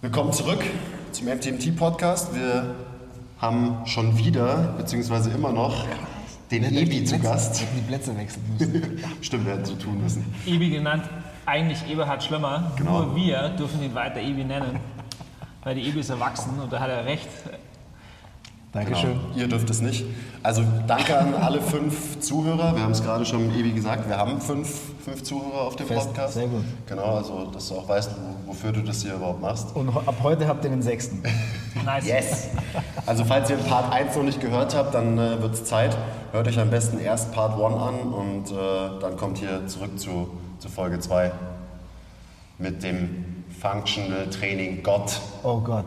Willkommen zurück zum MTMT-Podcast. Wir haben schon wieder, beziehungsweise immer noch, den Ebi zu Gast. Hätten die Plätze wechseln müssen. Stimmt, wir hätten so tun müssen. Ebi genannt, eigentlich Eberhard Schlömmer. Genau. Nur wir dürfen ihn weiter Ebi nennen. Weil die Ebi ist erwachsen und da hat er recht. Dankeschön. Genau. Ihr dürft es nicht. Also danke an alle fünf Zuhörer. Wir haben es gerade schon Ebi gesagt, wir haben fünf, fünf Zuhörer auf dem Fest, Podcast. sehr gut. Genau, also dass du auch weißt, wo- wofür du das hier überhaupt machst. Und ab heute habt ihr den sechsten. Nice. Yes! Also falls ihr Part 1 noch nicht gehört habt, dann äh, wird es Zeit. Hört euch am besten erst Part 1 an und äh, dann kommt ihr zurück zu, zu Folge 2 mit dem Functional Training Gott Oh Gott.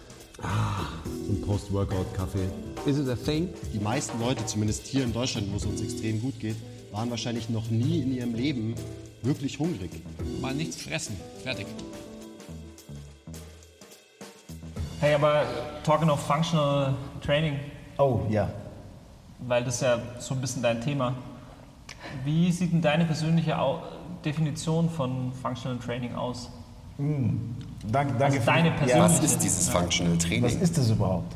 So ein Post-Workout-Kaffee. Is it a thing? Die meisten Leute, zumindest hier in Deutschland, wo es uns extrem gut geht, waren wahrscheinlich noch nie in ihrem Leben wirklich hungrig. Mal nichts fressen. Fertig. Hey, aber talking of functional training, Oh ja. weil das ja so ein bisschen dein Thema. Wie sieht denn deine persönliche Definition von functional training aus? Danke, danke Also deine ja, persönliche- Was ist dieses Functional Was Training? ist das überhaupt?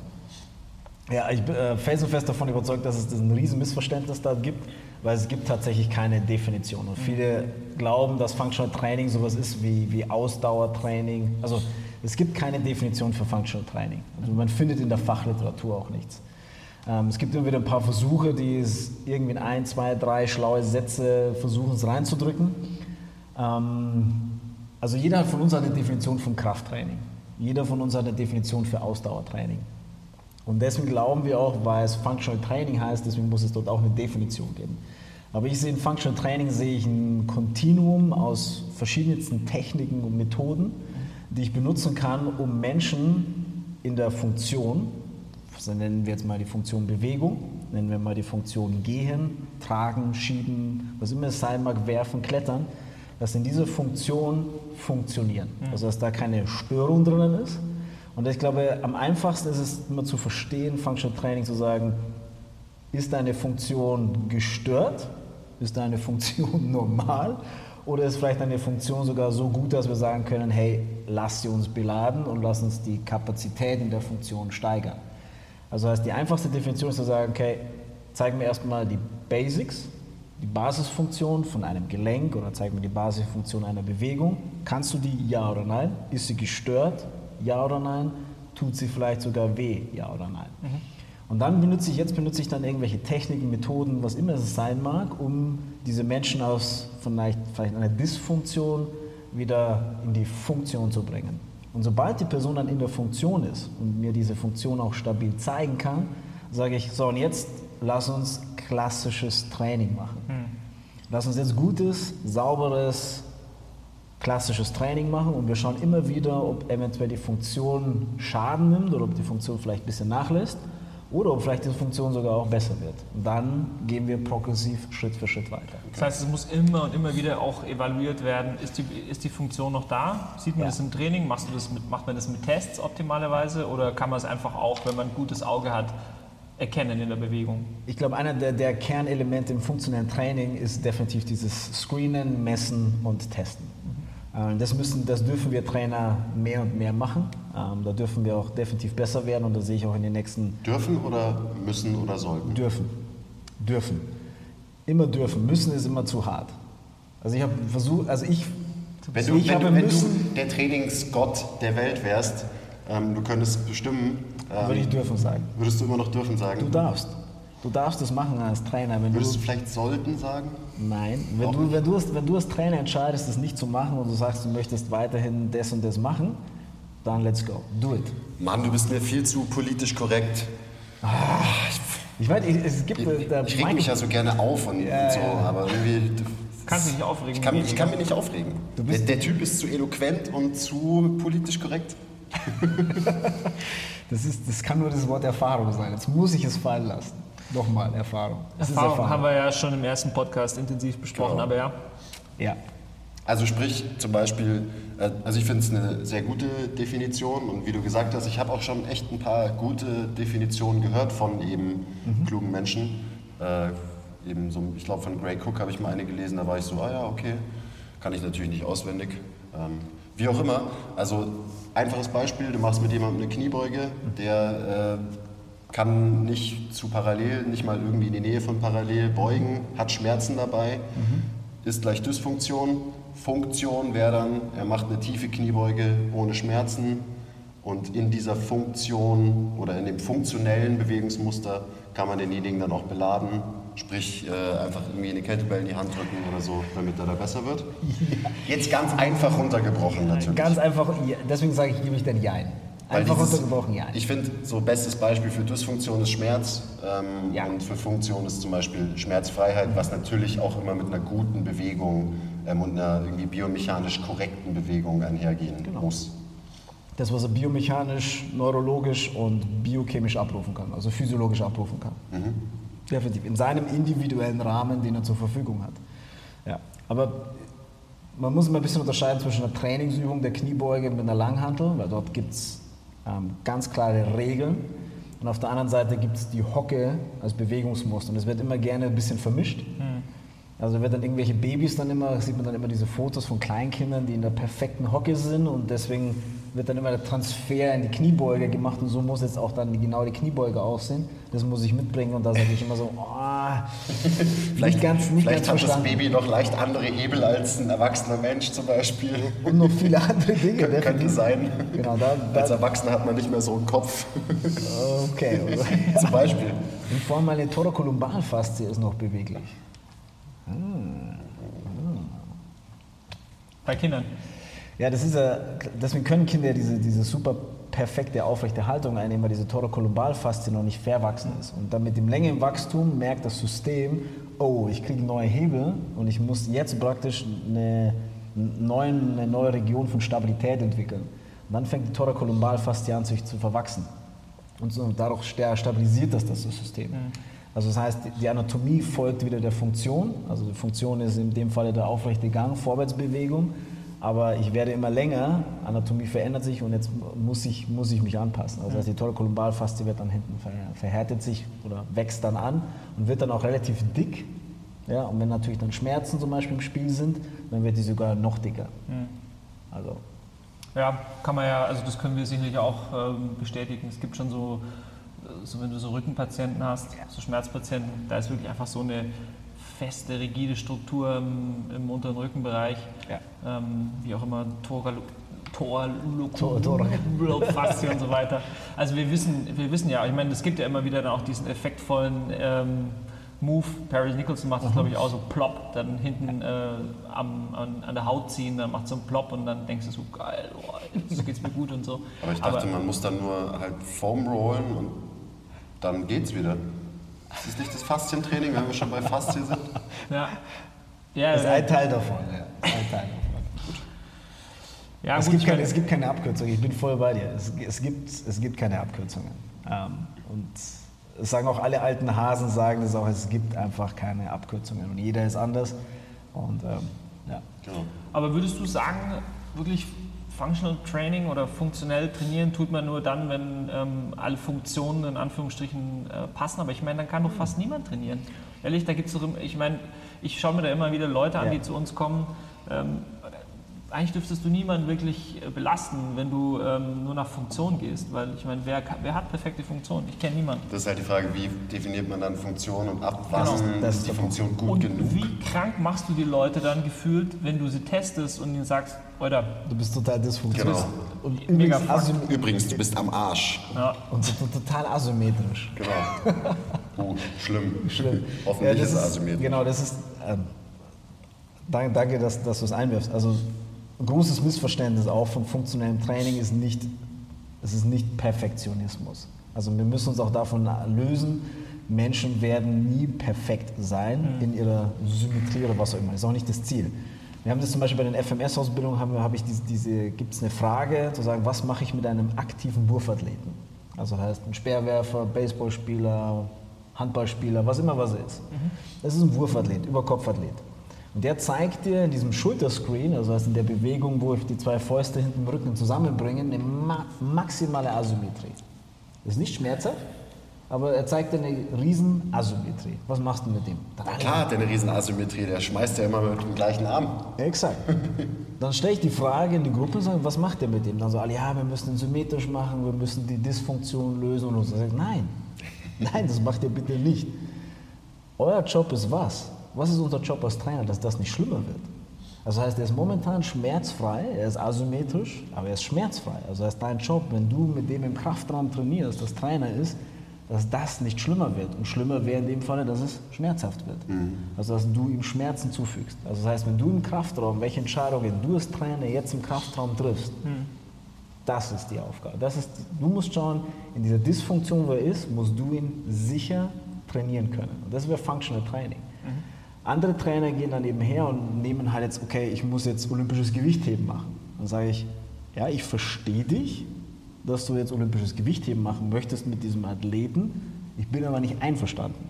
Ja, ich bin äh, felsenfest davon überzeugt, dass es ein riesen Missverständnis da gibt, weil es gibt tatsächlich keine Definition. Und viele glauben, dass Functional Training sowas ist wie, wie Ausdauertraining. Also es gibt keine Definition für Functional Training. Also man findet in der Fachliteratur auch nichts. Ähm, es gibt immer wieder ein paar Versuche, die es irgendwie in ein, zwei, drei schlaue Sätze versuchen, es reinzudrücken. Ähm, also jeder von uns hat eine Definition von Krafttraining. Jeder von uns hat eine Definition für Ausdauertraining. Und deswegen glauben wir auch, weil es Functional Training heißt, deswegen muss es dort auch eine Definition geben. Aber ich sehe in Functional Training sehe ich ein Kontinuum aus verschiedensten Techniken und Methoden, die ich benutzen kann, um Menschen in der Funktion, so nennen wir jetzt mal die Funktion Bewegung, nennen wir mal die Funktion Gehen, Tragen, Schieben, was immer es sein mag, werfen, klettern, dass in dieser Funktion funktionieren. Also dass da keine Störung drinnen ist. Und ich glaube, am einfachsten ist es immer zu verstehen, Functional Training zu sagen, ist deine Funktion gestört? Ist deine Funktion normal? Oder ist vielleicht eine Funktion sogar so gut, dass wir sagen können, hey, lass sie uns beladen und lass uns die Kapazität in der Funktion steigern. Also heißt, die einfachste Definition ist zu sagen, okay, zeig mir erstmal die Basics, die Basisfunktion von einem Gelenk oder zeig mir die Basisfunktion einer Bewegung. Kannst du die ja oder nein? Ist sie gestört? Ja oder nein? Tut sie vielleicht sogar weh? Ja oder nein? Und dann benutze ich, jetzt benutze ich dann irgendwelche Techniken, Methoden, was immer es sein mag, um diese Menschen aus vielleicht, vielleicht einer Dysfunktion wieder in die Funktion zu bringen. Und sobald die Person dann in der Funktion ist und mir diese Funktion auch stabil zeigen kann, sage ich, so und jetzt lass uns klassisches Training machen. Lass uns jetzt gutes, sauberes, klassisches Training machen und wir schauen immer wieder, ob eventuell die Funktion Schaden nimmt oder ob die Funktion vielleicht ein bisschen nachlässt oder ob vielleicht die Funktion sogar auch besser wird. Und dann gehen wir progressiv Schritt für Schritt weiter. Das heißt, es muss immer und immer wieder auch evaluiert werden, ist die, ist die Funktion noch da? Sieht man Ja. das im Training? Machst du das mit, macht man das mit Tests optimalerweise? Oder kann man es einfach auch, wenn man ein gutes Auge hat, erkennen in der Bewegung? Ich glaube, einer der, der Kernelemente im funktionellen Training ist definitiv dieses Screenen, Messen und Testen. Äh, Das, müssen, das dürfen wir Trainer mehr und mehr machen. Ähm, Da dürfen wir auch definitiv besser werden und da sehe ich auch in den nächsten Dürfen oder müssen oder sollten? Dürfen. Dürfen. Immer dürfen. Müssen ist immer zu hart. Also ich habe versucht, also ich, Wenn du, ich wenn, habe du, wenn du der Trainingsgott der Welt wärst, ähm, du könntest bestimmen, ähm, würde ich dürfen sagen. würdest du immer noch dürfen sagen? Du darfst. Du darfst das machen als Trainer. Wenn Würdest du du, vielleicht sollten sagen? nein, wenn du, nicht? wenn, du als, wenn du als Trainer entscheidest, das nicht zu machen und du sagst, du möchtest weiterhin das und das machen, dann let's go. Do it. Mann, du bist mir viel zu politisch korrekt. Ich weiß, es gibt... Ich, da- ich reg mich ja so gerne auf und, und so, aber irgendwie... Kannst du dich aufregen? Ich kann, ich kann mich nicht aufregen. Der, der Typ ist zu eloquent und zu politisch korrekt. das, ist, das kann nur das Wort Erfahrung sein. Jetzt muss ich es fallen lassen. Nochmal, Erfahrung. Ist Erfahrung haben wir ja schon im ersten Podcast intensiv besprochen, Genau. aber ja. Ja. Also sprich zum Beispiel, äh, also ich finde es eine sehr gute Definition und wie du gesagt hast, ich habe auch schon echt ein paar gute Definitionen gehört von eben klugen Menschen. Äh, eben so, ich glaube von Gray Cook habe ich mal eine gelesen, da war ich so, ah ja, okay, kann ich natürlich nicht auswendig. Ähm, wie auch immer, also einfaches Beispiel, du machst mit jemandem eine Kniebeuge, der äh, kann nicht zu parallel, nicht mal irgendwie in die Nähe von parallel beugen, hat Schmerzen dabei, ist gleich Dysfunktion. Funktion wäre dann, er macht eine tiefe Kniebeuge ohne Schmerzen und in dieser Funktion oder in dem funktionellen Bewegungsmuster kann man denjenigen dann auch beladen, sprich äh, einfach irgendwie eine Kettlebell in die Hand drücken oder so, damit er da besser wird. Jetzt ganz einfach runtergebrochen natürlich. Ganz einfach, ja, deswegen sage ich, gebe ich den Jein. Einfach dieses- runtergebrochen, Jein. Ich finde, so bestes Beispiel für Dysfunktion ist Schmerz ähm, Ja. und für Funktion ist zum Beispiel Schmerzfreiheit, was natürlich auch immer mit einer guten Bewegung ähm, und einer irgendwie biomechanisch korrekten Bewegung einhergehen Genau. muss. Das, was er biomechanisch, neurologisch und biochemisch abrufen kann, also physiologisch abrufen kann. Definitiv. In seinem individuellen Rahmen, den er zur Verfügung hat. Ja. Aber man muss immer ein bisschen unterscheiden zwischen einer Trainingsübung der Kniebeuge mit einer Langhantel, weil dort gibt es ähm, ganz klare Regeln. Und auf der anderen Seite gibt es die Hocke als Bewegungsmuster. Und es wird immer gerne ein bisschen vermischt. Also wird dann irgendwelche Babys dann immer, sieht man dann immer diese Fotos von Kleinkindern, die in der perfekten Hocke sind und deswegen wird dann immer der Transfer in die Kniebeuge gemacht und so muss jetzt auch dann die, genau die Kniebeuge aussehen. Das muss ich mitbringen und da sage ich immer so, oh, nicht ganz, nicht Vielleicht ganz hat das verstanden. Baby noch leicht andere Hebel als ein erwachsener Mensch zum Beispiel. Und noch viele andere Dinge. Könnte definitiv. sein. Genau, da, Als da Erwachsener hat man nicht mehr so einen Kopf. okay. zum Beispiel. Und vor allem meine Thorakolumbalfaszie ist noch beweglich. Bei Kindern. Ja, das ist ja, deswegen können Kinder diese, diese super perfekte aufrechte Haltung einnehmen, weil diese Thorakolumbalfaszie noch nicht verwachsen ist. Und dann mit dem Länge im Wachstum merkt das System, oh, ich kriege neue Hebel und ich muss jetzt praktisch eine, neuen, eine neue Region von Stabilität entwickeln. Und dann fängt die Thorakolumbalfaszie an, sich zu verwachsen. Und so, dadurch sta- stabilisiert das das System. Also das heißt, die Anatomie folgt wieder der Funktion. Also die Funktion ist in dem Falle der aufrechte Gang, Vorwärtsbewegung. Aber ich werde immer länger, Anatomie verändert sich und jetzt muss ich, muss ich mich anpassen. Also heißt, die Thorakolumbalfaszie wird dann hinten ver, verhärtet sich oder wächst dann an und wird dann auch relativ dick. Ja, und wenn natürlich dann Schmerzen zum Beispiel im Spiel sind, dann wird die sogar noch dicker. Also Ja, kann man ja, also das können wir sicherlich auch ähm, bestätigen. Es gibt schon so, äh, so, wenn du so Rückenpatienten hast, so Schmerzpatienten, da ist wirklich einfach so eine feste, rigide Struktur im, im unteren Rückenbereich. Ja. Ähm, wie auch immer, Thoralu- Tor- Tor- Thoralukumulofaszie und so weiter. Also wir wissen, wir wissen ja, ich meine, es gibt ja immer wieder dann auch diesen effektvollen ähm, Move. Paris Nicholson macht das, glaube ich, auch so plopp, dann hinten äh, am, an, an der Haut ziehen, dann macht so einen Plopp und dann denkst du so, geil, oh, jetzt geht's mir gut und so. Aber ich dachte, man muss dann nur halt Foam rollen und dann geht's wieder. Ist das nicht das Faszientraining, wenn wir schon bei Faszie sind? Ja, ja, das ist ein Teil davon. Ja. Ein Teil davon. ja es, gut, gibt keine, es gibt keine Abkürzung, ich bin voll bei dir. Es, es, gibt, es gibt keine Abkürzungen. Ähm, und es sagen auch alle alten Hasen, sagen das auch, es gibt einfach keine Abkürzungen. Und jeder ist anders. Und ähm, ja. Genau. Aber würdest du sagen, wirklich Functional Training oder funktionell trainieren tut man nur dann, wenn ähm, alle Funktionen in Anführungsstrichen äh, passen? Aber ich meine, dann kann doch fast niemand trainieren. Ehrlich, da gibt es doch, ich meine, ich schaue mir da immer wieder Leute an, Ja. die zu uns kommen. Ähm, eigentlich dürftest du niemanden wirklich äh, belasten, wenn du ähm, nur nach Funktion gehst, weil ich meine, wer, kann- wer hat perfekte Funktion? Ich kenne niemanden. Das ist halt die Frage, wie definiert man dann Funktion und ab wann Genau, das ist die Funktion gut und genug? wie krank machst du die Leute dann gefühlt, wenn du sie testest und ihnen sagst, Alter, Du bist total dysfunktional. Genau. Und Mega übrigens Übrigens, du bist am Arsch. ja, und so, total asymmetrisch. Genau. Uh, schlimm. Schlimm. Hoffentlich das ist es asymmetrisch. Genau, das ist. Ähm, danke, dass, dass du es einwirfst. Also, großes Missverständnis auch von funktionellem Training ist nicht, es ist nicht Perfektionismus. Also, wir müssen uns auch davon lösen. Menschen werden nie perfekt sein in ihrer Symmetrie oder was auch immer. Das ist auch nicht das Ziel. Wir haben das zum Beispiel bei den FMS-Ausbildungen, habe hab ich diese, diese gibt es eine Frage, zu sagen, was mache ich mit einem aktiven Wurfathleten? Also heißt ein Speerwerfer, Baseballspieler, Handballspieler, was immer was ist. Das ist ein Wurfathlet, Überkopfathlet. Und der zeigt dir in diesem Schulterscreen, also heißt in der Bewegung, wo ich die zwei Fäuste hinten im Rücken zusammenbringe, eine ma maximale Asymmetrie. Das ist nicht schmerzhaft, aber er zeigt dir eine riesen Asymmetrie. Was machst du mit dem? Dann Klar hat er eine riesen Asymmetrie, der schmeißt ja immer mit dem gleichen Arm. Exakt. Dann stelle ich die Frage in die Gruppe und sage, was macht ihr mit dem? Dann so, alle, ja, wir müssen ihn symmetrisch machen, wir müssen die Dysfunktion lösen und so. Sag ich, nein, nein, das macht ihr bitte nicht. Euer Job ist was? Was ist unser Job als Trainer, dass das nicht schlimmer wird? Also heißt, er ist momentan schmerzfrei, er ist asymmetrisch, aber er ist schmerzfrei. Also heißt, dein Job, wenn du mit dem im Kraftraum trainierst, das Trainer ist, dass das nicht schlimmer wird. Und schlimmer wäre in dem Falle, dass es schmerzhaft wird. Also dass du ihm Schmerzen zufügst. Also das heißt, wenn du im Kraftraum, welche Entscheidungen du als Trainer jetzt im Kraftraum triffst, das ist die Aufgabe. Das ist, du musst schauen, in dieser Dysfunktion, wo er ist, musst du ihn sicher trainieren können. Und das wäre Functional Training. Andere Trainer gehen dann eben her und nehmen halt jetzt, okay, ich muss jetzt olympisches Gewichtheben machen. Dann sage ich, ja, ich verstehe dich, dass du jetzt olympisches Gewichtheben machen möchtest mit diesem Athleten. Ich bin aber nicht einverstanden.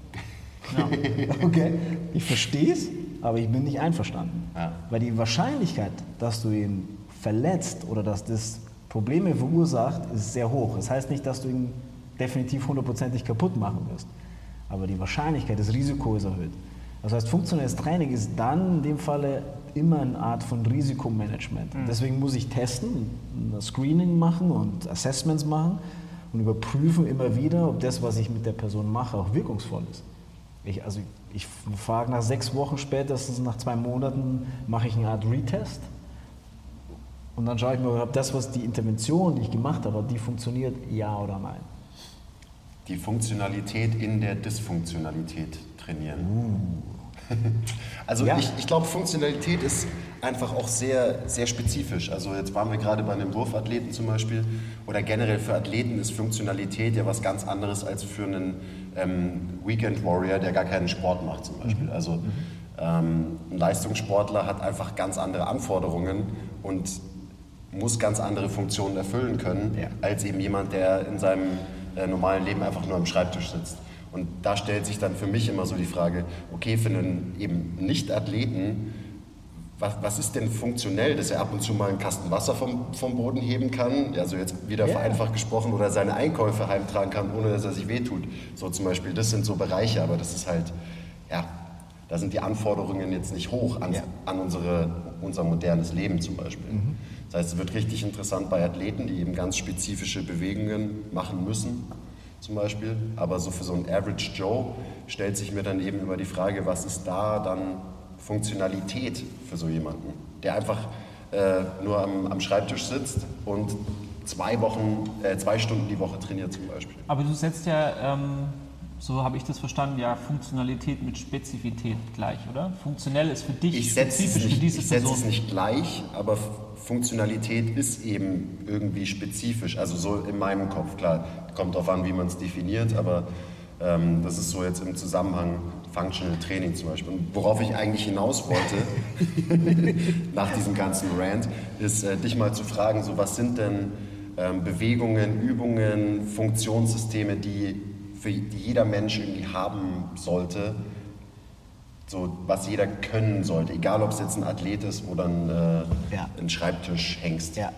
okay, ich verstehe es, aber ich bin nicht einverstanden. Ja. Weil die Wahrscheinlichkeit, dass du ihn verletzt oder dass das Probleme verursacht, ist sehr hoch. Das heißt nicht, dass du ihn definitiv hundertprozentig kaputt machen wirst. Aber die Wahrscheinlichkeit, das Risiko ist erhöht. Das heißt, funktionelles Training ist dann in dem Falle immer eine Art von Risikomanagement. Deswegen muss ich testen, ein Screening machen und Assessments machen und überprüfen immer wieder, ob das, was ich mit der Person mache, auch wirkungsvoll ist. Ich, also ich frage nach sechs Wochen spätestens, nach zwei Monaten, mache ich eine Art Retest. Und dann schaue ich mir, ob das, was die Intervention, die ich gemacht habe, die funktioniert, ja oder nein. Die Funktionalität in der Dysfunktionalität trainieren. Also Ja. ich, ich glaube, Funktionalität ist einfach auch sehr, sehr spezifisch. Also jetzt waren wir gerade bei einem Wurfathleten zum Beispiel oder generell für Athleten ist Funktionalität ja was ganz anderes als für einen ähm, Weekend Warrior, der gar keinen Sport macht zum Beispiel. Also ähm, ein Leistungssportler hat einfach ganz andere Anforderungen und muss ganz andere Funktionen erfüllen können, Ja. als eben jemand, der in seinem äh, normalen Leben einfach nur am Schreibtisch sitzt. Und da stellt sich dann für mich immer so die Frage, okay, für einen eben Nicht-Athleten, was, was ist denn funktionell, dass er ab und zu mal einen Kasten Wasser vom, vom Boden heben kann, also jetzt wieder Ja. vereinfacht gesprochen, oder seine Einkäufe heimtragen kann, ohne dass er sich wehtut. So zum Beispiel, das sind so Bereiche, aber das ist halt, ja, da sind die Anforderungen jetzt nicht hoch an, Ja. an unsere, unser modernes Leben zum Beispiel. Das heißt, es wird richtig interessant bei Athleten, die eben ganz spezifische Bewegungen machen müssen, zum Beispiel. Aber so für so einen Average Joe stellt sich mir dann eben immer die Frage, was ist da dann Funktionalität für so jemanden, der einfach äh, nur am, am Schreibtisch sitzt und zwei Wochen, äh, zwei Stunden die Woche trainiert zum Beispiel. Aber du setzt ja, ähm, so habe ich das verstanden, ja Funktionalität mit Spezifität gleich, oder? Funktionell ist für dich Ich setze spezifisch für nicht- diese ich setze Person. es nicht gleich, aber Funktionalität ist eben irgendwie spezifisch. Also so in meinem Kopf, klar, kommt darauf an, wie man es definiert, aber ähm, das ist so jetzt im Zusammenhang Functional Training zum Beispiel. Und worauf ich eigentlich hinaus wollte, nach diesem ganzen Rant, ist äh, dich mal zu fragen, so was sind denn ähm, Bewegungen, Übungen, Funktionssysteme, die, für, die jeder Mensch irgendwie haben sollte, so was jeder können sollte, egal ob es jetzt ein Athlet ist oder ein, äh, Ja. ein Schreibtischhengst. Ja.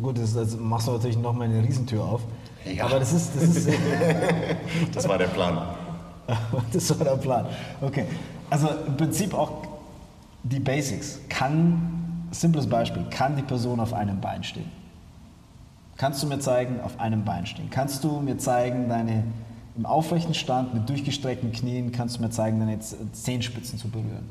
Gut, das, das machst du natürlich nochmal eine Riesentür auf. Ja. Aber das ist, das ist, Das war der Plan. das war der Plan. Okay. Also im Prinzip auch die Basics. Kann, simples Beispiel, kann die Person auf einem Bein stehen? Kannst du mir zeigen, auf einem Bein stehen? Kannst du mir zeigen, deine im aufrechten Stand mit durchgestreckten Knien, kannst du mir zeigen, deine Zehenspitzen zu berühren?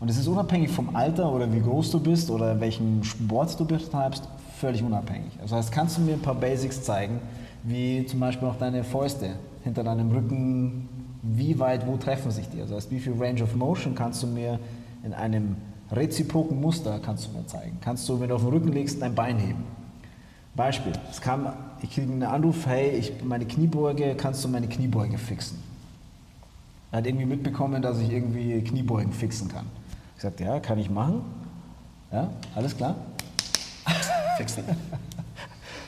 Und es ist unabhängig vom Alter oder wie groß du bist oder welchen Sport du betreibst, völlig unabhängig. Also heißt, kannst du mir ein paar Basics zeigen, wie zum Beispiel auch deine Fäuste hinter deinem Rücken, wie weit, wo treffen sich die? Also heißt, wie viel Range of Motion kannst du mir in einem reziproken Muster kannst du mir zeigen? Kannst du, wenn du auf den Rücken legst, dein Bein heben? Beispiel, es kam, ich kriege einen Anruf, hey, ich, meine Kniebeuge, kannst du meine Kniebeuge fixen? Er hat irgendwie mitbekommen, dass ich irgendwie Kniebeugen fixen kann. Ich sagte, ja, kann ich machen. Ja, alles klar? Fixen.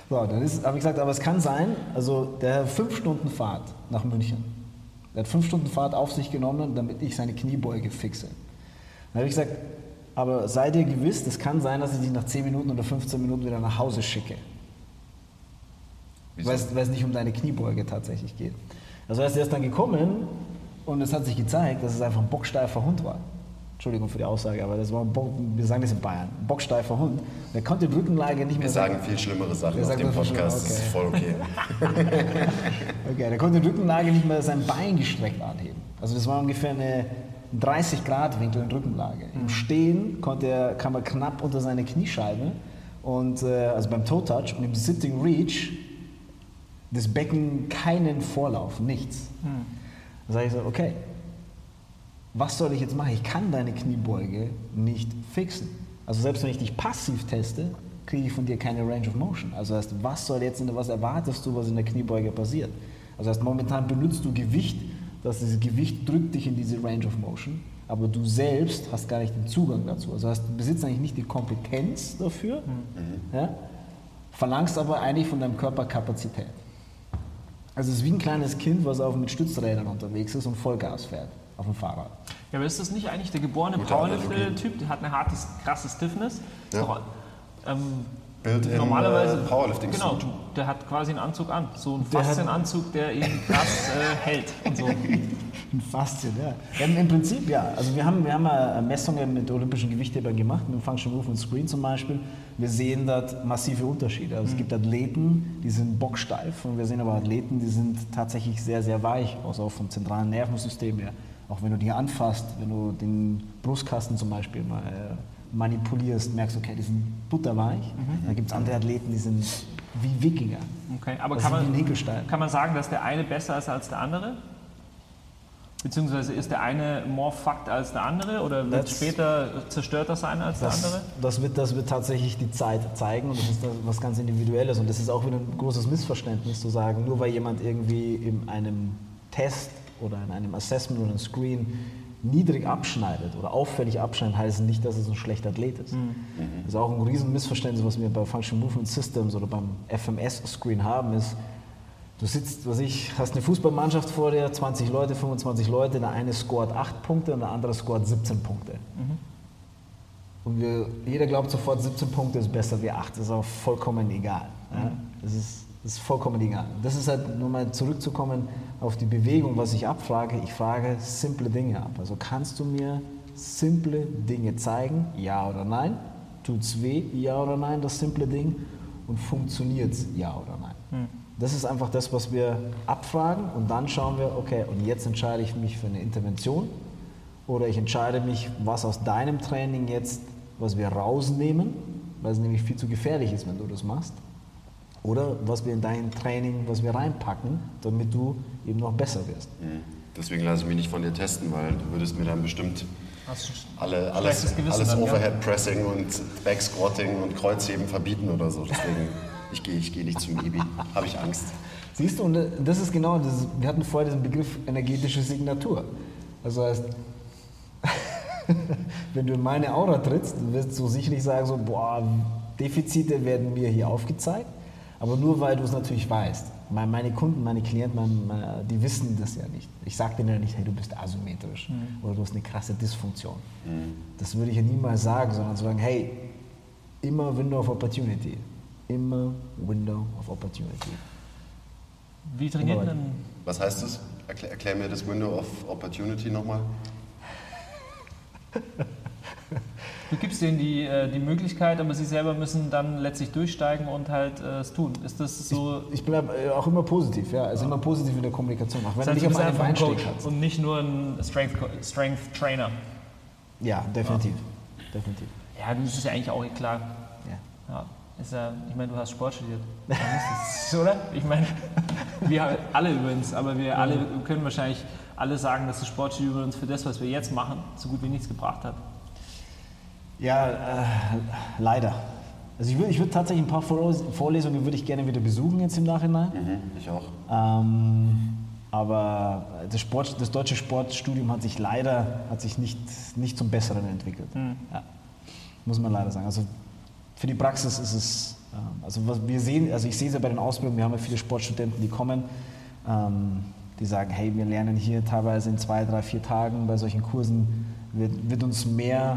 So, dann ist, habe ich gesagt, aber es kann sein, also der hat fünf Stunden Fahrt nach München. Der hat fünf Stunden Fahrt auf sich genommen, damit ich seine Kniebeuge fixe. Dann habe ich gesagt, aber sei dir gewiss, es kann sein, dass ich dich nach 10 Minuten oder 15 Minuten wieder nach Hause schicke. Weil es, nicht um deine Kniebeuge tatsächlich geht. Also er ist erst dann gekommen und es hat sich gezeigt, dass es einfach ein bocksteifer Hund war. Entschuldigung für die Aussage, aber das war ein Bock, wir sagen das in Bayern, ein bocksteifer Hund. Der konnte die Rückenlage nicht mehr Wir sagen viel schlimmere Sachen auf sagen dem Podcast. Das ist okay. voll okay. Okay, der konnte die Rückenlage nicht mehr sein Bein gestreckt anheben. Also das war ungefähr eine 30 Grad Winkel in Rückenlage. Im Stehen konnte er, kam er knapp unter seine Kniescheibe und äh, also beim Toe Touch und im Sitting Reach das Becken keinen Vorlauf, nichts. Da sage ich so, okay, was soll ich jetzt machen? Ich kann deine Kniebeuge nicht fixen. Also selbst wenn ich dich passiv teste, kriege ich von dir keine Range of Motion. Also heißt, was soll jetzt, in der, was erwartest du, was in der Kniebeuge passiert? Also heißt, momentan benutzt du Gewicht, dass dieses Gewicht drückt dich in diese Range of Motion, aber du selbst hast gar nicht den Zugang dazu. Also heißt, du besitzt eigentlich nicht die Kompetenz dafür, ja, verlangst aber eigentlich von deinem Körper Kapazität. Also es ist wie ein kleines Kind, was auf mit Stützrädern unterwegs ist und Vollgas fährt auf dem Fahrrad. Ja, aber ist das nicht eigentlich der geborene. Powerlifter-Typ? Der hat eine harte, krasse Stiffness. Ja. Doch, ähm, normalerweise. äh, Powerlifting Genau, Suit. der hat quasi einen Anzug an. So einen Faszienanzug, der ihn krass äh, hält und so. Ein Faszien, ja. ja. Im Prinzip ja. Also wir haben, wir haben äh, Messungen mit olympischen Gewichthebern gemacht, mit dem Function Movement Screen zum Beispiel. Wir sehen dort massive Unterschiede. Also es gibt Athleten, die sind bocksteif und wir sehen aber Athleten, die sind tatsächlich sehr, sehr weich, also auch vom zentralen Nervensystem her. Auch wenn du die anfasst, wenn du den Brustkasten zum Beispiel mal äh, manipulierst, merkst du, okay, die sind butterweich. Dann gibt es andere Athleten, die sind wie Wikinger. Okay, aber kann man, kann man sagen, dass der eine besser ist als der andere? Beziehungsweise ist der eine more fucked als der andere oder wird Das- später zerstörter sein als der Das, andere? das, wird, das wird tatsächlich die Zeit zeigen und das ist was ganz Individuelles. Und das ist auch wieder ein großes Missverständnis zu sagen, nur weil jemand irgendwie in einem Test oder in einem Assessment oder einem Screen niedrig abschneidet oder auffällig abschneidet, heißt nicht, dass es ein schlechter Athlet ist. Das ist auch ein riesen Missverständnis, was wir bei Function Movement Systems oder beim FMS-Screen haben, ist, Du sitzt, was ich, hast eine Fußballmannschaft vor dir, 20 Leute, 25 Leute, der eine scoret 8 Punkte und der andere scoret 17 Punkte. Und wir, jeder glaubt sofort, 17 Punkte ist besser wie 8. Das ist auch vollkommen egal. Ja? Das, ist, das ist vollkommen egal. Das ist halt, nur mal zurückzukommen auf die Bewegung, was ich abfrage. Ich frage simple Dinge ab. Also kannst du mir simple Dinge zeigen? Ja oder nein? Tut's weh? Ja oder nein, das simple Ding? Und funktioniert's? Ja oder nein? Das ist einfach das, was wir abfragen und dann schauen wir, okay, und jetzt entscheide ich mich für eine Intervention oder ich entscheide mich, was aus deinem Training jetzt, was wir rausnehmen, weil es nämlich viel zu gefährlich ist, wenn du das machst. Oder was wir in dein Training, was wir reinpacken, damit du eben noch besser wirst. Mhm. Deswegen lasse ich mich nicht von dir testen, weil du würdest mir dann bestimmt alle, alles, alles dann, ja? Overhead Pressing und Back Squatting und Kreuzheben verbieten oder so. Deswegen, ich gehe ich gehe nicht zum IBI. Habe ich Angst. Siehst du, und das ist genau, das wir hatten vorher diesen Begriff energetische Signatur. Also heißt, wenn du in meine Aura trittst, wirst du sicherlich sagen, so, boah, Defizite werden mir hier aufgezeigt, aber nur weil du es natürlich weißt. Meine Kunden, meine Klienten, meine, meine, die wissen das ja nicht. Ich sage denen ja nicht, hey, du bist asymmetrisch oder du hast eine krasse Dysfunktion. Das würde ich ja niemals sagen, sondern sagen, hey, immer Window of Opportunity. Immer Window of Opportunity. Wie trainiert denn Was heißt das? Erklär, erklär mir das Window of Opportunity nochmal. Du gibst denen die, äh, die Möglichkeit, aber sie selber müssen dann letztlich durchsteigen und halt äh, es tun. Ist das so? Ich bleibe auch immer positiv, ja. Also immer positiv in der Kommunikation. Auch wenn Das du heißt, nicht du auf einem einfach ein Bein Coach kannst. und nicht nur ein Strength, Strength Trainer. Ja, definitiv. Definitiv. Ja, das ist ja eigentlich auch klar. Ja. Ja, ist ja, ich meine, du hast Sport studiert. Es, oder? Ich meine, wir alle übrigens, aber wir alle können wahrscheinlich alle sagen, dass das Sportstudium uns für das, was wir jetzt machen, so gut wie nichts gebracht hat. Ja, äh, leider. Also ich würde ich würd tatsächlich ein paar Vorles- Vorlesungen würde ich gerne wieder besuchen jetzt im Nachhinein. Mhm, ich auch. Ähm, aber das, Sport, das deutsche Sportstudium hat sich leider hat sich nicht, nicht zum Besseren entwickelt. Ja. muss man leider sagen. Also für die Praxis ist es, ähm, also was wir sehen, also ich sehe es ja bei den Ausbildungen, wir haben ja viele Sportstudenten, die kommen, ähm, die sagen, hey, wir lernen hier teilweise in zwei, drei, vier Tagen bei solchen Kursen, wird, wird uns mehr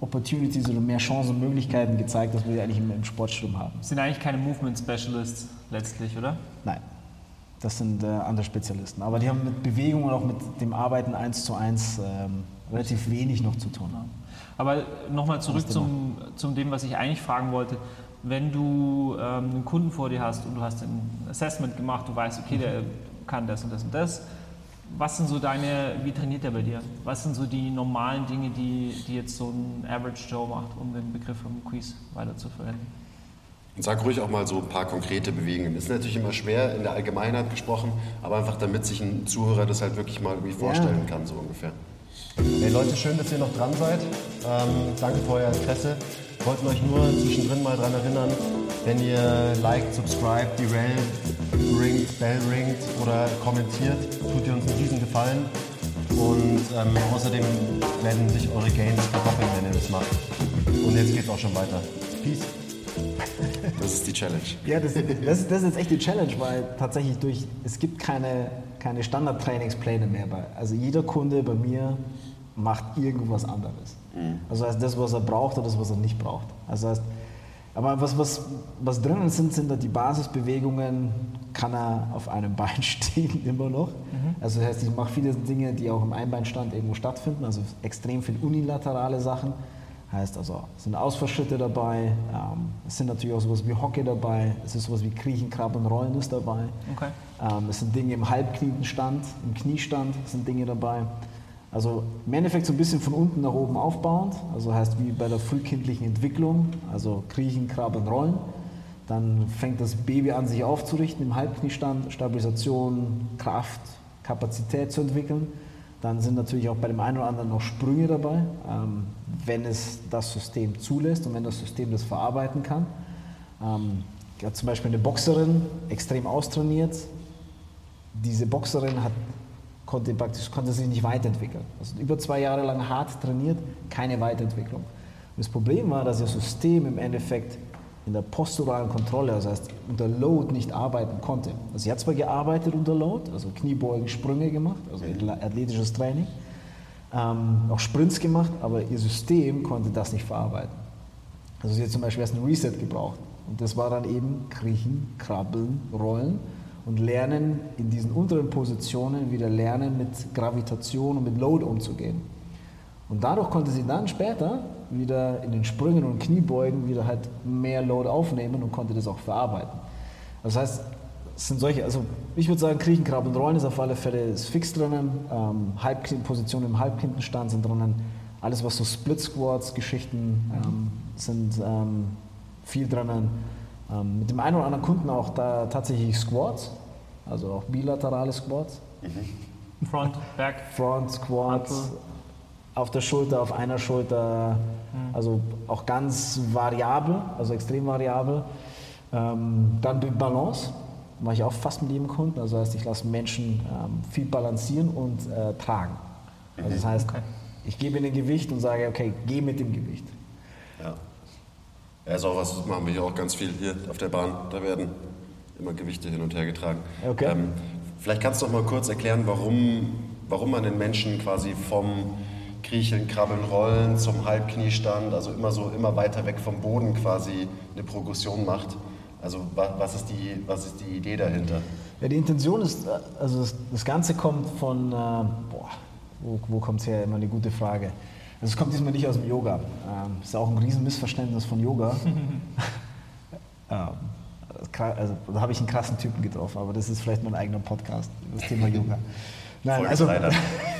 Opportunities oder mehr Chancen und Möglichkeiten gezeigt, als wir eigentlich im, im Sportstudium haben. Sind eigentlich keine Movement Specialists letztlich, oder? Nein, das sind äh, andere Spezialisten. Aber die haben mit Bewegung und auch mit dem Arbeiten eins zu eins ähm, relativ wenig noch zu tun. Aber nochmal zurück zum, zum dem, was ich eigentlich fragen wollte. Wenn du ähm, einen Kunden vor dir hast und du hast ein Assessment gemacht, du weißt, okay, der kann das und das und das. Was sind so deine, wie trainiert der bei dir? Was sind so die normalen Dinge, die, die jetzt so ein Average Joe macht, um den Begriff vom Quiz weiter zu verwenden? Und sag ruhig auch mal so ein paar konkrete Bewegungen. Das ist natürlich immer schwer in der Allgemeinheit gesprochen, aber einfach damit sich ein Zuhörer das halt wirklich mal irgendwie vorstellen kann, so ungefähr. Hey Leute, schön, dass ihr noch dran seid. Ähm, danke für euer Interesse. Wollten euch nur zwischendrin mal daran erinnern, wenn ihr liked, subscribe, die Rail ringt, Bell ringt oder kommentiert, tut ihr uns einen riesen Gefallen. Und ähm, außerdem werden sich eure Gains verdoppeln, wenn ihr das macht. Und jetzt geht's auch schon weiter. Peace. Das ist die Challenge. Ja, das, das, das ist jetzt echt die Challenge, weil tatsächlich durch, es gibt keine, keine Standard-Trainingspläne mehr. Bei, also jeder Kunde bei mir macht irgendwas anderes. Mhm. Also heißt das, was er braucht oder das, was er nicht braucht. Also heißt, aber was, was, was drinnen sind, sind da die Basisbewegungen, kann er auf einem Bein stehen immer noch. Mhm. Also das heißt, ich mache viele Dinge, die auch im Einbeinstand irgendwo stattfinden, also extrem viel unilaterale Sachen. Heißt also, es sind Ausfallschritte dabei, ähm, es sind natürlich auch sowas wie Hockey dabei, es ist sowas wie Kriechen, Krabben, Rollen ist dabei. Okay. Ähm, es sind Dinge im Halbkniestand, im Kniestand sind Dinge dabei. Also im Endeffekt so ein bisschen von unten nach oben aufbauend, also heißt wie bei der frühkindlichen Entwicklung, also Kriechen, Krabben, Rollen. Dann fängt das Baby an, sich aufzurichten im Halbkniestand, Stabilisation, Kraft, Kapazität zu entwickeln. Dann sind natürlich auch bei dem einen oder anderen noch Sprünge dabei, ähm, wenn es das System zulässt und wenn das System das verarbeiten kann. Ähm, ja, zum Beispiel eine Boxerin, extrem austrainiert. Diese Boxerin hat konnte, praktisch, konnte sich nicht weiterentwickeln. Also über zwei Jahre lang hart trainiert, keine Weiterentwicklung. Und das Problem war, dass das System im Endeffekt in der posturalen Kontrolle, das heißt unter Load nicht arbeiten konnte. Also sie hat zwar gearbeitet unter Load, also Kniebeugen, Sprünge gemacht, also athletisches Training, ähm, auch Sprints gemacht, aber ihr System konnte das nicht verarbeiten. Also sie hat zum Beispiel erst ein Reset gebraucht. Und das war dann eben Kriechen, Krabbeln, Rollen und lernen in diesen unteren Positionen wieder lernen, mit Gravitation und mit Load umzugehen. Und dadurch konnte sie dann später wieder in den Sprüngen und Kniebeugen wieder halt mehr Load aufnehmen und konnte das auch verarbeiten. Das heißt, es sind solche, also ich würde sagen, Kriechen, Krabben und Rollen ist auf alle Fälle ist fix drinnen, ähm, Positionen im Halbkindenstand sind drinnen, alles was so Split Squats, Geschichten ähm, sind ähm, viel drinnen. Ähm, mit dem einen oder anderen Kunden auch da tatsächlich Squats, also auch bilaterale Squats. Mhm. Front, Back. Front, Squats, auf der Schulter, auf einer Schulter, mhm. Also auch ganz variabel, also extrem variabel. Ähm, dann die Balance, mache ich auch fast mit jedem Kunden. Also heißt, ich lasse Menschen ähm, viel balancieren und äh, tragen. Also das heißt, okay. ich gebe ihnen Gewicht und sage, okay, geh mit dem Gewicht. Ja. Ja, ist auch was, das machen wir hier auch ganz viel hier auf der Bahn. Da werden immer Gewichte hin und her getragen. Okay. Ähm, vielleicht kannst du doch mal kurz erklären, warum, warum man den Menschen quasi vom Kriecheln, Krabbeln, Rollen zum Halbkniestand, also immer so immer weiter weg vom Boden quasi eine Progression macht. Also was ist die, was ist die Idee dahinter? Ja, die Intention ist, also das, das Ganze kommt von, äh, boah, wo, wo kommt es her? Immer eine gute Frage. Also es kommt diesmal nicht aus dem Yoga. Ähm, ist auch ein Riesenmissverständnis von Yoga. ähm, also da habe ich einen krassen Typen getroffen, aber das ist vielleicht mein eigener Podcast das Thema Yoga. Nein, also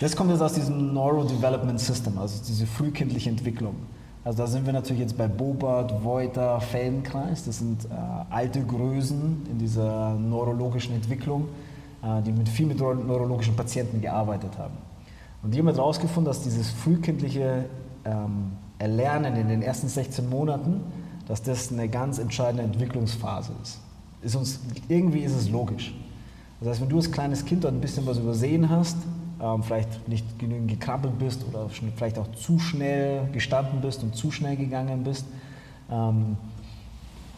das kommt jetzt aus diesem Neurodevelopment System, also diese frühkindliche Entwicklung. Also da sind wir natürlich jetzt bei Bobart, Voiter, Feldenkreis. Das sind äh, alte Größen in dieser neurologischen Entwicklung, äh, die mit viel mit neurologischen Patienten gearbeitet haben. Und die haben herausgefunden, dass dieses frühkindliche ähm, Erlernen in den ersten 16 Monaten, dass das eine ganz entscheidende Entwicklungsphase ist. ist uns, irgendwie ist es logisch. Das heißt, wenn du als kleines Kind dort ein bisschen was übersehen hast, ähm, vielleicht nicht genügend gekrabbelt bist oder vielleicht auch zu schnell gestanden bist und zu schnell gegangen bist. Ähm,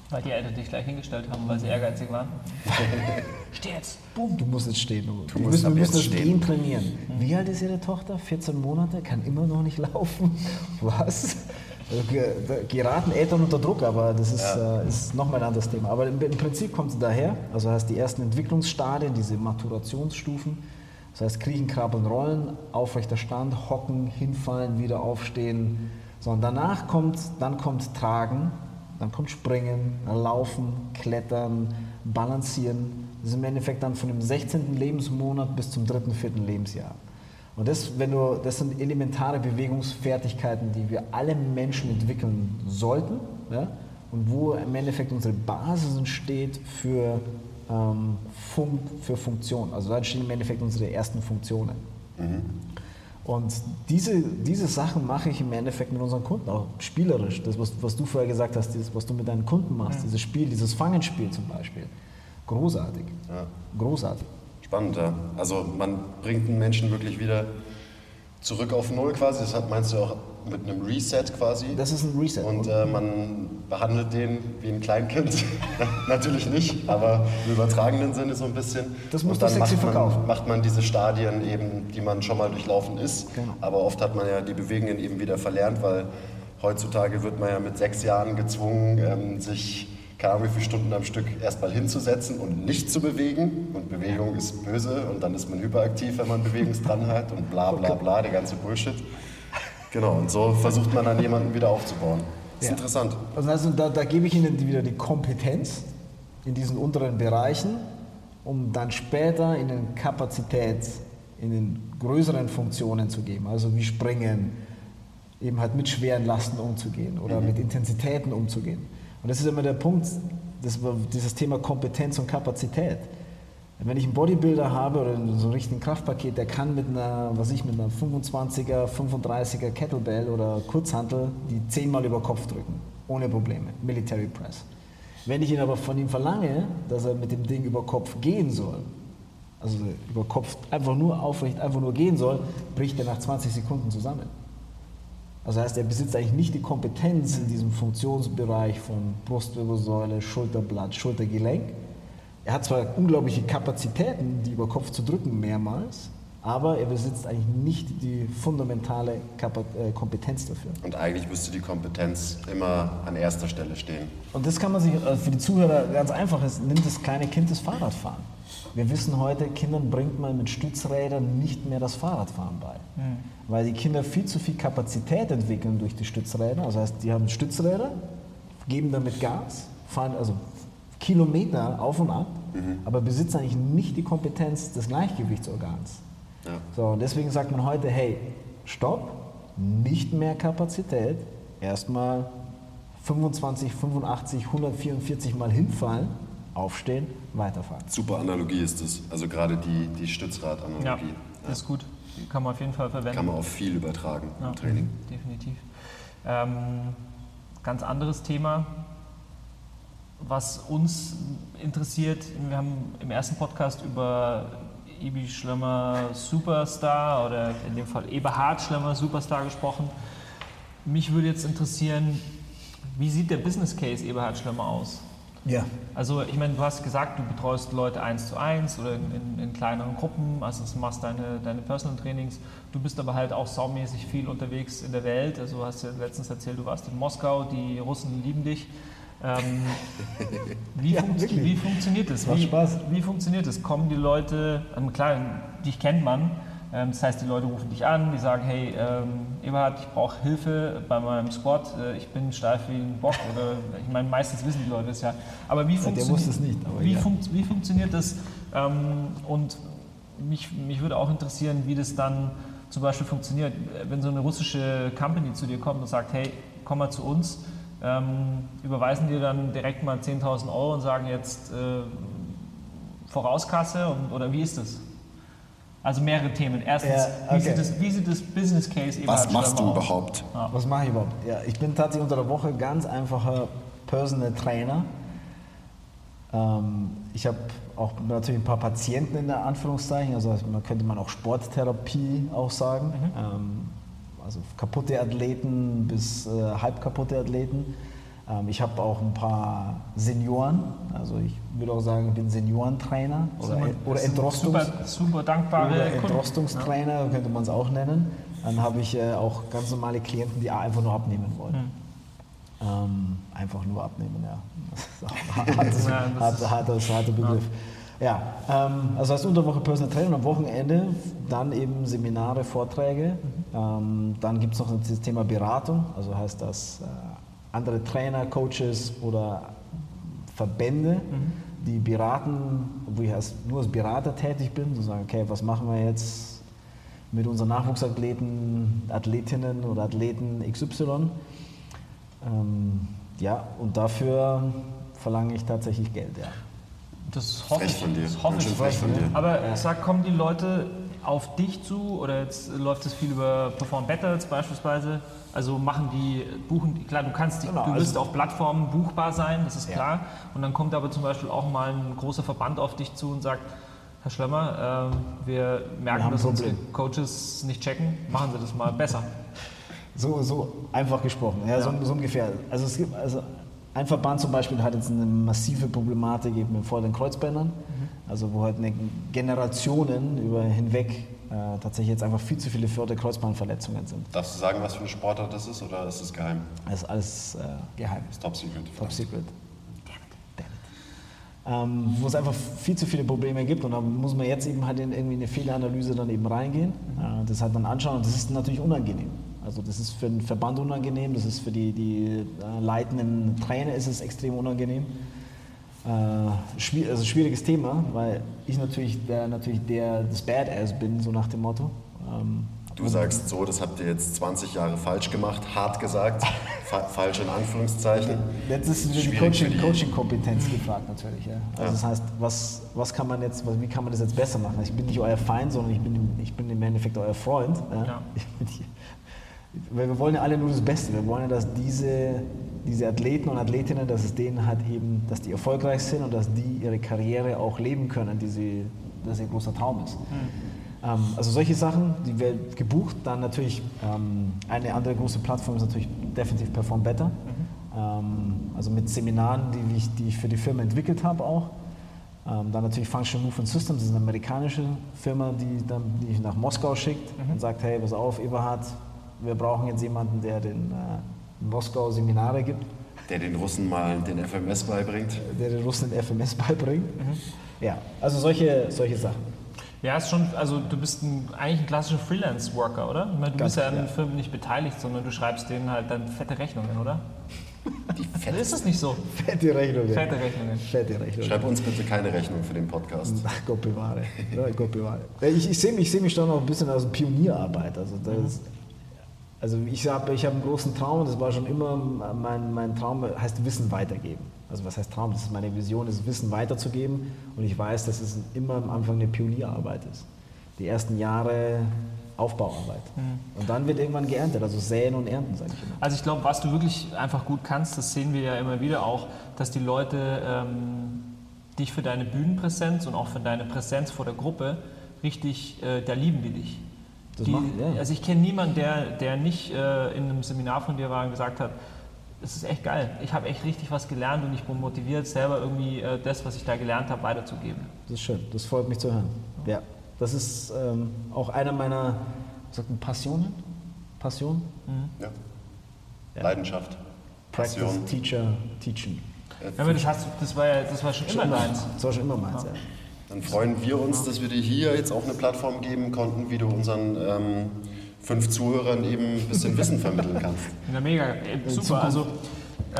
Weil die Eltern dich gleich hingestellt haben, weil sie ehrgeizig waren. Steh jetzt! Boom, du musst jetzt stehen. Du, musst müssen, wir müssen jetzt das stehen. Gehen trainieren. Wie alt ist Ihre Tochter? 14 Monate, kann immer noch nicht laufen. Was? Geraten Eltern unter Druck, aber das ist, äh, ist nochmal ein anderes Thema. Aber im, im Prinzip kommt es daher, also hast die ersten Entwicklungsstadien, diese Maturationsstufen. Das heißt Kriechen, Krabbeln, Rollen, aufrechter Stand, Hocken, hinfallen, wieder aufstehen. So, und danach kommt, dann kommt Tragen, dann kommt Springen, Laufen, Klettern, Balancieren. Das ist im Endeffekt dann von dem 16. Lebensmonat bis zum 3., 4. Lebensjahr. Und das, wenn du, das sind elementare Bewegungsfertigkeiten, die wir alle Menschen entwickeln sollten. Ja? Und wo im Endeffekt unsere Basis entsteht für, ähm, Fun für Funktion. Also da entstehen im Endeffekt unsere ersten Funktionen. Und diese, diese Sachen mache ich im Endeffekt mit unseren Kunden, auch spielerisch. Das, was, was du vorher gesagt hast, dieses, was du mit deinen Kunden machst, dieses Spiel, dieses Fangenspiel zum Beispiel. Großartig. Ja. Großartig. Spannend, ja. Also man bringt einen Menschen wirklich wieder zurück auf Null quasi. Das hat, meinst du auch mit einem Reset quasi. Das ist ein Reset. Und äh, man behandelt den wie ein Kleinkind. Natürlich nicht, aber im übertragenen Sinne so ein bisschen. Das musst Und du dann sexy macht man, verkaufen. macht man diese Stadien eben, die man schon mal durchlaufen ist. Genau. Aber oft hat man ja die Bewegungen eben wieder verlernt, weil heutzutage wird man ja mit sechs Jahren gezwungen, ähm, sich keine Ahnung, wie viele Stunden am Stück erstmal hinzusetzen und nicht zu bewegen. Und Bewegung ist böse und dann ist man hyperaktiv, wenn man Bewegungsdrang hat und bla bla bla, der ganze Bullshit. Genau, und so versucht man dann jemanden wieder aufzubauen. ist Ja. interessant. Also, da, da gebe ich Ihnen wieder die Kompetenz in diesen unteren Bereichen, um dann später in den Kapazität, in den größeren Funktionen zu geben. Also wie Springen, eben halt mit schweren Lasten umzugehen oder mit Intensitäten umzugehen. Und das ist immer der Punkt, das, dieses Thema Kompetenz und Kapazität. Wenn ich einen Bodybuilder habe oder so einen richtigen Kraftpaket, der kann mit einer, was ich, mit einer 25er, 35er Kettlebell oder Kurzhantel die zehnmal über Kopf drücken. Ohne Probleme. Military Press. Wenn ich ihn aber von ihm verlange, dass er mit dem Ding über Kopf gehen soll, also über Kopf einfach nur aufrecht, einfach nur gehen soll, bricht er nach 20 Sekunden zusammen. Also heißt, er besitzt eigentlich nicht die Kompetenz in diesem Funktionsbereich von Brustwirbelsäule, Schulterblatt, Schultergelenk. Er hat zwar unglaubliche Kapazitäten, die über Kopf zu drücken mehrmals, aber er besitzt eigentlich nicht die fundamentale äh, Kompetenz dafür. Und eigentlich müsste die Kompetenz immer an erster Stelle stehen. Und das kann man sich äh, für die Zuhörer ganz einfach, ist, nimmt das kleine Kind das Fahrradfahren. Wir wissen heute, Kindern bringt man mit Stützrädern nicht mehr das Fahrradfahren bei. Weil die Kinder viel zu viel Kapazität entwickeln durch die Stützräder. Also heißt, die haben Stützräder, geben damit Gas, fahren also Kilometer auf und ab, aber besitzen eigentlich nicht die Kompetenz des Gleichgewichtsorgans. Ja. So, und deswegen sagt man heute, hey, stopp, nicht mehr Kapazität, erstmal 25, 85, 144 Mal hinfallen, aufstehen, weiterfahren. Super Analogie ist es. Also gerade die, die Ja, Stützradanalogie. das ist gut. Die kann man auf jeden Fall verwenden. Kann man auf viel übertragen Ja, im Training. Definitiv. Ähm, ganz anderes Thema, was uns interessiert. Wir haben im ersten Podcast über Ibi Schlemmer Superstar oder in dem Fall Eberhard Schlemmer Superstar gesprochen. Mich würde jetzt interessieren, wie sieht der Business Case Eberhard Schlemmer aus? Ja. Also ich meine, du hast gesagt, du betreust Leute eins zu eins oder in, in, in kleineren Gruppen, also du machst deine, deine Personal Trainings. Du bist aber halt auch saumäßig viel unterwegs in der Welt. Also du hast ja letztens erzählt, du warst in Moskau, die Russen lieben dich. Ähm, wie, Ja, funkt, wie funktioniert das? Wie, wie funktioniert das? Kommen die Leute, ähm, klar, dich kennt man, ähm, das heißt, die Leute rufen dich an, die sagen, hey, ähm, Eberhard, ich brauche Hilfe bei meinem Squat, äh, ich bin steif wie ein Bock oder ich meine, meistens wissen die Leute das ja. Aber wie, der funktioniert, wusste es nicht, aber wie, ja. funkt, wie funktioniert das? Ähm, und mich, mich würde auch interessieren, wie das dann zum Beispiel funktioniert, wenn so eine russische Company zu dir kommt und sagt, hey, komm mal zu uns, ähm, überweisen dir dann direkt mal 10.000 Euro und sagen jetzt äh, Vorauskasse und, oder wie ist das? Also mehrere Themen. Erstens, Ja, wie, okay. sieht das, wie sieht das Business Case Was Eberhard machst du überhaupt? Was mache ich überhaupt? Ja, ich bin tatsächlich unter der Woche ganz einfacher Personal Trainer. Ähm, ich habe auch natürlich ein paar Patienten in der Anführungszeichen, also man könnte man auch Sporttherapie auch sagen. Ähm, also kaputte Athleten bis äh, halb kaputte Athleten. Ähm, ich habe auch ein paar Senioren, also ich würde auch sagen, ich bin Seniorentrainer oder, Das oder Entrostungs Super, super dankbare oder. Entrostungstrainer, könnte man es auch nennen. Dann habe ich äh, auch ganz normale Klienten, die einfach nur abnehmen wollen. Hm. Ähm, einfach nur abnehmen, ja. Das ist auch ein hartes, Ja, harter, harter Begriff. Ja, ähm, also als Unterwoche Personal Training am Wochenende dann eben Seminare, Vorträge. Ähm, dann gibt es noch das Thema Beratung, also heißt das äh, andere Trainer, Coaches oder Verbände, die beraten, wo ich als, nur als Berater tätig bin, so sagen, okay, was machen wir jetzt mit unseren Nachwuchsathleten, Athletinnen oder Athleten XY. Ähm, ja, und dafür verlange ich tatsächlich Geld, ja. Das hoffe ich. von dir. Das hoffe ich. frech von dir. Aber sag, kommen die Leute auf dich zu oder jetzt läuft es viel über Perform Better beispielsweise? Also machen die, buchen, die- klar, du kannst, die, Genau, du also- wirst auf Plattformen buchbar sein, das ist Ja. klar. Und dann kommt aber zum Beispiel auch mal ein großer Verband auf dich zu und sagt, Herr Schlemmer, ähm, wir merken, haben dass unsere Problem." Coaches nicht checken, machen Sie das mal besser. So, so einfach gesprochen, ja, So, so ungefähr. Also es gibt, also ein Verband zum Beispiel hat jetzt eine massive Problematik eben mit vorderen Kreuzbändern, also wo halt eine Generationen über hinweg äh, tatsächlich jetzt einfach viel zu viele vordere Kreuzbandverletzungen sind. Darfst du sagen, was für eine Sportart das ist oder ist es geheim? Das ist alles äh, geheim. Das ist top secret. Top Secret. Ähm, wo es einfach viel zu viele Probleme gibt und da muss man jetzt eben halt in irgendwie eine Fehleranalyse dann eben reingehen, äh, das halt dann anschauen und das ist natürlich unangenehm. Also das ist für den Verband unangenehm, das ist für die, die äh, leitenden Trainer ist es extrem unangenehm. Äh, schwier also schwieriges Thema, weil ich natürlich der, natürlich der das Badass bin, so nach dem Motto. Ähm, Du sagst so, das habt ihr jetzt 20 Jahre falsch gemacht, hart gesagt, fa falsch in Anführungszeichen. Jetzt ist wieder die Schwierig für Coaching- die- Coaching-Kompetenz gefragt natürlich. Ja. Also Ja. das heißt, was, was kann man jetzt, wie kann man das jetzt besser machen? Ich bin nicht euer Feind, sondern ich bin, im- ich bin im Endeffekt euer Freund. Ja. Weil wir wollen ja alle nur das Beste. Wir wollen ja, dass diese, diese Athleten und Athletinnen, dass es denen halt eben, dass die erfolgreich sind und dass die ihre Karriere auch leben können, die sie, das ihr großer Traum ist. Ähm, also solche Sachen, die wird gebucht. Dann natürlich ähm, eine andere große Plattform ist natürlich definitiv Perform Better. Ähm, also mit Seminaren, die ich, die ich für die Firma entwickelt habe auch. Ähm, dann natürlich Functional Movement Systems, das ist eine amerikanische Firma, die, dann, die ich nach Moskau schickt und sagt, hey, pass auf, Eberhard, wir brauchen jetzt jemanden, der den äh, in Moskau Seminare gibt, Der den Russen mal den FMS beibringt. der den Russen den FMS beibringt. Ja, also solche, solche Sachen. Ja, ist schon, also du bist ein, eigentlich ein klassischer Freelance-Worker, oder? Ich meine, du Ganz bist ja an den Firmen nicht beteiligt, sondern du schreibst denen halt dann fette Rechnungen, oder? Die fette. Ist das nicht so? Fette Rechnung. Fette Rechnungen. Fette Rechnung. Schreib uns bitte keine Rechnung für den Podcast. Ach Gott bewahre. Gott bewahre. Ich, ich sehe mich, ich seh mich schon noch ein bisschen als Pionierarbeit. Also, das, also ich habe ich hab einen großen Traum, das war schon immer mein, mein Traum, heißt Wissen weitergeben. Also was heißt Traum? Das ist meine Vision, das Wissen weiterzugeben. Und ich weiß, dass es immer am Anfang eine Pionierarbeit ist. Die ersten Jahre Aufbauarbeit. Und dann wird irgendwann geerntet, also säen und ernten, sage ich immer. Also ich glaube, was du wirklich einfach gut kannst, das sehen wir ja immer wieder auch, dass die Leute ähm, dich für deine Bühnenpräsenz und auch für deine Präsenz vor der Gruppe richtig, äh, da lieben die dich. Das die, machen- ja, ja. Also ich kenne niemanden, der, der nicht äh, in einem Seminar von dir war und gesagt hat, es ist echt geil, ich habe echt richtig was gelernt und ich bin motiviert, selber irgendwie äh, das, was ich da gelernt habe, weiterzugeben. Das ist schön, das freut mich zu hören. Ja, das ist ähm, auch einer meiner sagt man, Passionen. Passion? Ja. Leidenschaft, Practice, Passion. Teacher, Teaching. Ja, aber das, hast, das, war ja, das war schon immer deins. Das war schon immer meins, ja. Dann freuen wir uns, dass wir dir hier jetzt auch eine Plattform geben konnten, wie du unseren ähm, fünf Zuhörern eben ein bisschen Wissen vermitteln kannst. Ja, mega, super. Also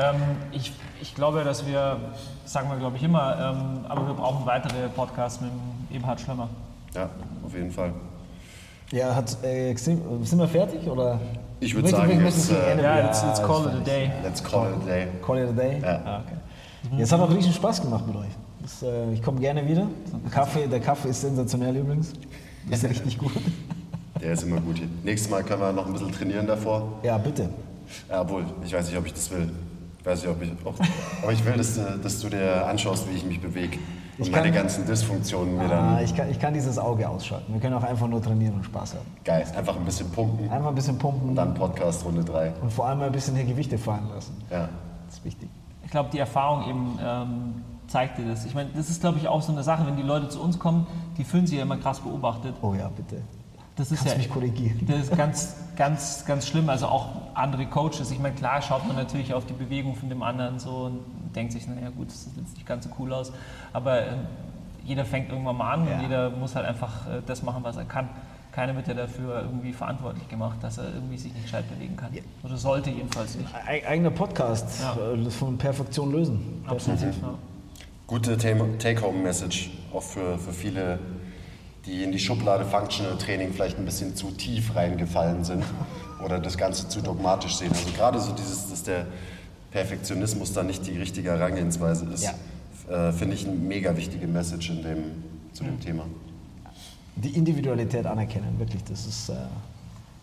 ähm, ich, ich glaube, dass wir, sagen wir glaube ich immer, ähm, aber wir brauchen weitere Podcasts mit dem Eberhard Schlemmer. Ja, auf jeden Fall. Ja, hat, äh, sind sind wir fertig? Oder? Ich würd Möchten- sagen, möchten jetzt, äh, Ende- Ja, let's, let's call it a day. Let's call it a day. Call it a day? Ja. Ah, okay. Es hat auch riesen Spaß gemacht mit euch. Das, äh, ich komme gerne wieder. Kaffee, der Kaffee ist sensationell übrigens. Das ist richtig gut. Der ist immer gut hier. Nächstes Mal können wir noch ein bisschen trainieren davor. Ja, bitte. Ja, obwohl, ich weiß nicht, ob ich das will. Ich weiß nicht, ob ich, ob, aber ich will, dass, du- dass du dir anschaust, wie ich mich bewege. Und Ich meine kann- ganzen Dysfunktionen mir Ah, dann ich, kann, ich kann dieses Auge ausschalten. Wir können auch einfach nur trainieren und Spaß haben. geil. Einfach ein bisschen pumpen. Einfach ein bisschen pumpen Dann Podcast Runde 3. und vor allem mal ein bisschen hier Gewichte fallen lassen. Ja. Das ist wichtig. Ich glaube, die Erfahrung eben ähm, zeigt dir das. Ich meine, das ist, glaube ich, auch so eine Sache, wenn die Leute zu uns kommen, die fühlen sich ja immer krass beobachtet. Oh ja, bitte. Das ist Kannst ja mich korrigieren. Das ist ganz, ganz, ganz schlimm. Also auch andere Coaches. Ich meine, klar schaut man natürlich auf die Bewegung von dem anderen so und denkt sich, naja gut, das sieht jetzt nicht ganz so cool aus. Aber ähm, jeder fängt irgendwann mal an Ja. und jeder muss halt einfach äh, das machen, was er kann. Keiner wird ja dafür irgendwie verantwortlich gemacht, dass er irgendwie sich nicht gescheit bewegen kann. Oder sollte jedenfalls nicht. Eig eigener Podcast Ja. äh, das von Perfektion lösen. Absolut. Ja. Gute Take-Home-Message, auch für, für viele, die in die Schublade Functional Training vielleicht ein bisschen zu tief reingefallen sind oder das Ganze zu dogmatisch sehen. Also gerade so dieses, dass der Perfektionismus da nicht die richtige Herangehensweise ist, äh, finde ich eine mega wichtige Message in dem, zu dem Thema. Die Individualität anerkennen, wirklich. Das ist. Äh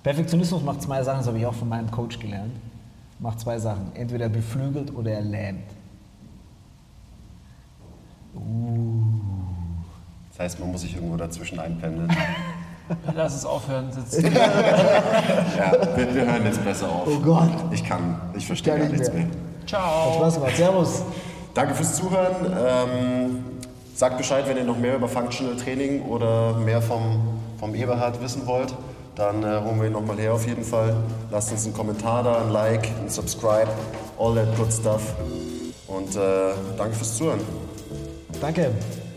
Perfektionismus macht zwei Sachen, das habe ich auch von meinem Coach gelernt. Macht zwei Sachen. Entweder er beflügelt oder er lähmt. Das heißt, man muss sich irgendwo dazwischen einpendeln. Lass es aufhören. Sitzt. Ja, wir, wir hören jetzt besser auf. Oh Gott. Ich kann, ich verstehe gar nicht nichts mehr. mehr. Hat Ciao. Spaß gemacht. Servus. Danke fürs Zuhören. Ähm, sagt Bescheid, wenn ihr noch mehr über Functional Training oder mehr vom, vom Eberhard wissen wollt. Dann äh, holen wir ihn nochmal her auf jeden Fall. Lasst uns einen Kommentar da, ein Like, ein Subscribe, all that good stuff. Und äh, danke fürs Zuhören. Danke.